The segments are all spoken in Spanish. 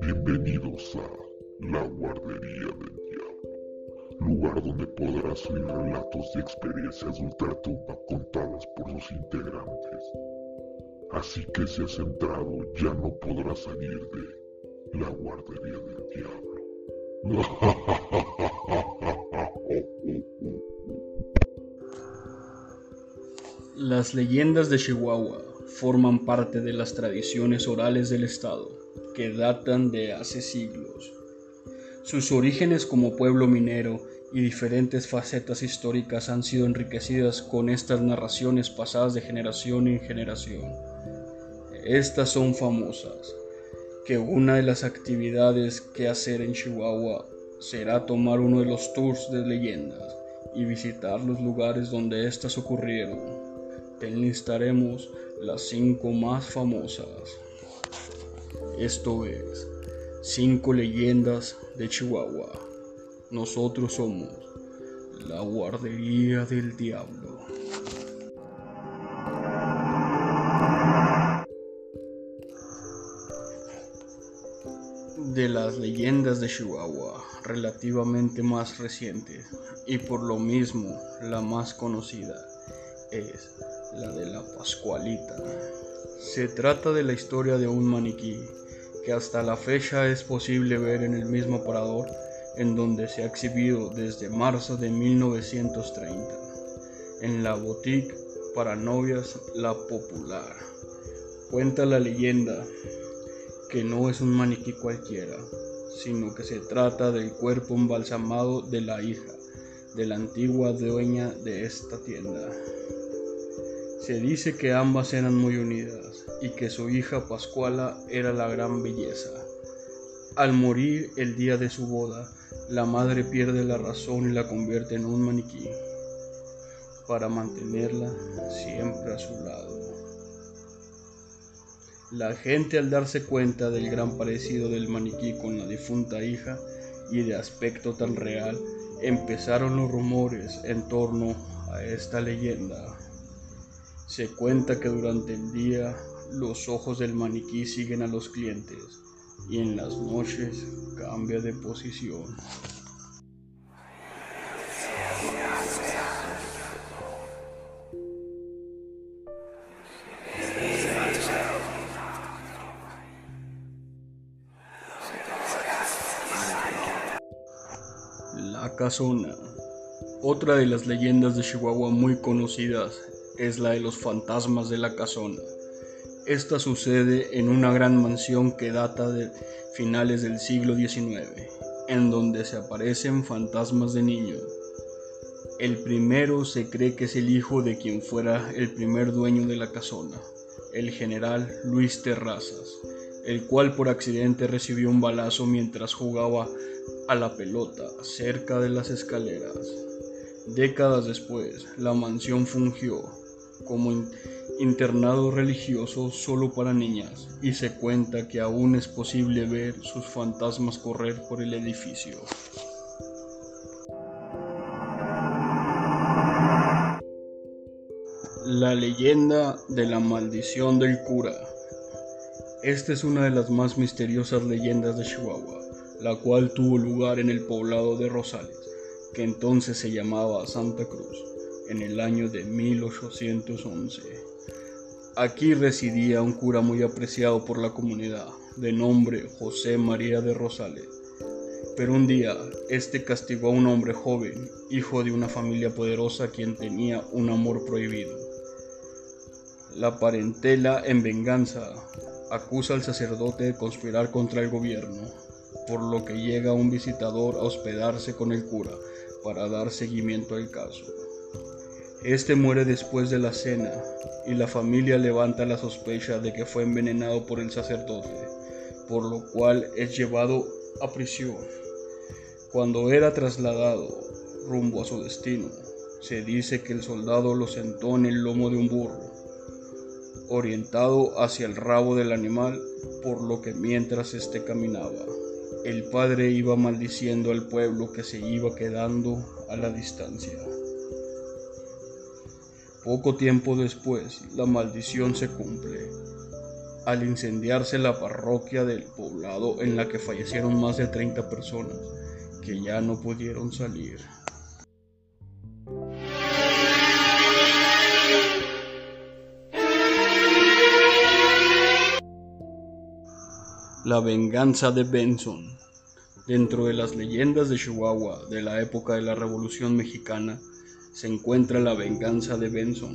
Bienvenidos a La Guardería del Diablo, lugar donde podrás oír relatos y experiencias de ultratumba contadas por los integrantes. Así que si has entrado, ya no podrás salir de La Guardería del Diablo. Las leyendas de Chihuahua forman parte de las tradiciones orales del Estado, que datan de hace siglos. Sus orígenes como pueblo minero y diferentes facetas históricas han sido enriquecidas con estas narraciones pasadas de generación en generación. Estas son famosas, que una de las actividades que hacer en Chihuahua será tomar uno de los tours de leyendas y visitar los lugares donde éstas ocurrieron. Enlistaremos las cinco más famosas. Esto es, cinco leyendas de Chihuahua. Nosotros somos la guardería del diablo. De las leyendas de Chihuahua, relativamente más recientes y por lo mismo la más conocida, es la de la Pascualita. Se trata de la historia de un maniquí que hasta la fecha es posible ver en el mismo parador en donde se ha exhibido desde marzo de 1930, en la boutique para novias La Popular. Cuenta la leyenda que no es un maniquí cualquiera, sino que se trata del cuerpo embalsamado de la hija de la antigua dueña de esta tienda. Se dice que ambas eran muy unidas y que su hija Pascuala era la gran belleza. Al morir el día de su boda, la madre pierde la razón y la convierte en un maniquí para mantenerla siempre a su lado. La gente al darse cuenta del gran parecido del maniquí con la difunta hija y de aspecto tan real, empezaron los rumores en torno a esta leyenda. Se cuenta que durante el día los ojos del maniquí siguen a los clientes y en las noches cambia de posición. La Casona. Otra de las leyendas de Chihuahua muy conocidas es la de los fantasmas de la casona. Esta sucede en una gran mansión que data de finales del siglo XIX, en donde se aparecen fantasmas de niños. El primero se cree que es el hijo de quien fuera el primer dueño de la casona, el general Luis Terrazas, el cual por accidente recibió un balazo mientras jugaba a la pelota cerca de las escaleras. Décadas después, la mansión fungió como internado religioso solo para niñas y se cuenta que aún es posible ver sus fantasmas correr por el edificio. La leyenda de la maldición del cura. Esta es una de las más misteriosas leyendas de Chihuahua, la cual tuvo lugar en el poblado de Rosales, que entonces se llamaba Santa Cruz en el año de 1811. Aquí residía un cura muy apreciado por la comunidad, de nombre José María de Rosales. Pero un día, este castigó a un hombre joven, hijo de una familia poderosa quien tenía un amor prohibido. La parentela, en venganza, acusa al sacerdote de conspirar contra el gobierno, por lo que llega un visitador a hospedarse con el cura para dar seguimiento al caso. Este muere después de la cena y la familia levanta la sospecha de que fue envenenado por el sacerdote, por lo cual es llevado a prisión. Cuando era trasladado rumbo a su destino, se dice que el soldado lo sentó en el lomo de un burro, orientado hacia el rabo del animal, por lo que mientras éste caminaba, el padre iba maldiciendo al pueblo que se iba quedando a la distancia. Poco tiempo después, la maldición se cumple. Al incendiarse la parroquia del poblado en la que fallecieron más de 30 personas, que ya no pudieron salir. La venganza de Benson. Dentro de las leyendas de Chihuahua de la época de la Revolución Mexicana se encuentra la venganza de Benson.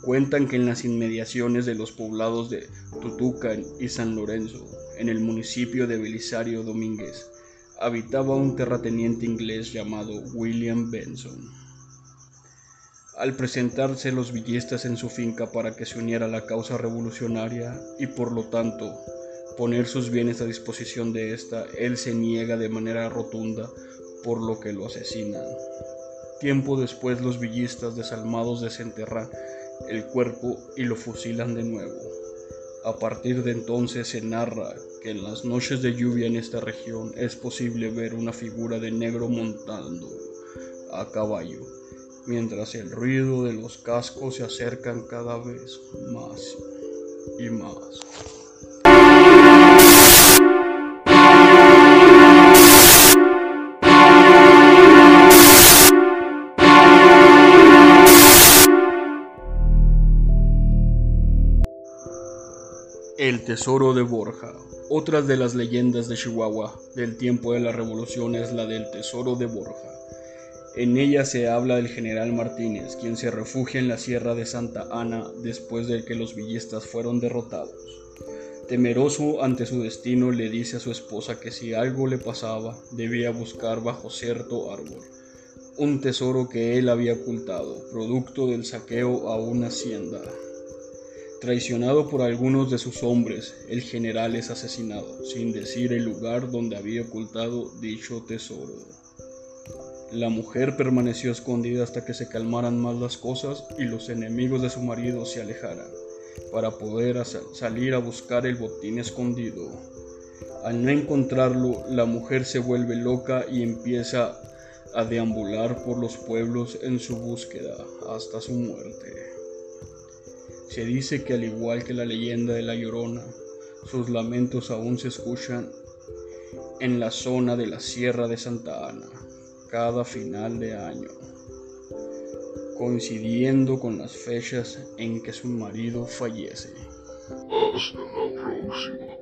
Cuentan que en las inmediaciones de los poblados de Tutucan y San Lorenzo, en el municipio de Belisario Domínguez, habitaba un terrateniente inglés llamado William Benson. Al presentarse los villistas en su finca para que se uniera a la causa revolucionaria y por lo tanto poner sus bienes a disposición de ésta, él se niega de manera rotunda, por lo que lo asesinan. Tiempo después los villistas desalmados desenterran el cuerpo y lo fusilan de nuevo. A partir de entonces se narra que en las noches de lluvia en esta región es posible ver una figura de negro montando a caballo, mientras el ruido de los cascos se acercan cada vez más y más. El tesoro de Borja. Otra de las leyendas de Chihuahua del tiempo de la revolución es la del tesoro de Borja. En ella se habla del general Martínez, quien se refugia en la sierra de Santa Ana después de que los villistas fueron derrotados. Temeroso ante su destino, le dice a su esposa que si algo le pasaba, debía buscar bajo cierto árbol un tesoro que él había ocultado, producto del saqueo a una hacienda. Traicionado por algunos de sus hombres, el general es asesinado, sin decir el lugar donde había ocultado dicho tesoro. La mujer permaneció escondida hasta que se calmaran más las cosas y los enemigos de su marido se alejaran, para poder salir a buscar el botín escondido. Al no encontrarlo, la mujer se vuelve loca y empieza a deambular por los pueblos en su búsqueda hasta su muerte. Se dice que al igual que la leyenda de la Llorona, sus lamentos aún se escuchan en la zona de la Sierra de Santa Ana cada final de año, coincidiendo con las fechas en que su marido fallece. Hasta la próxima.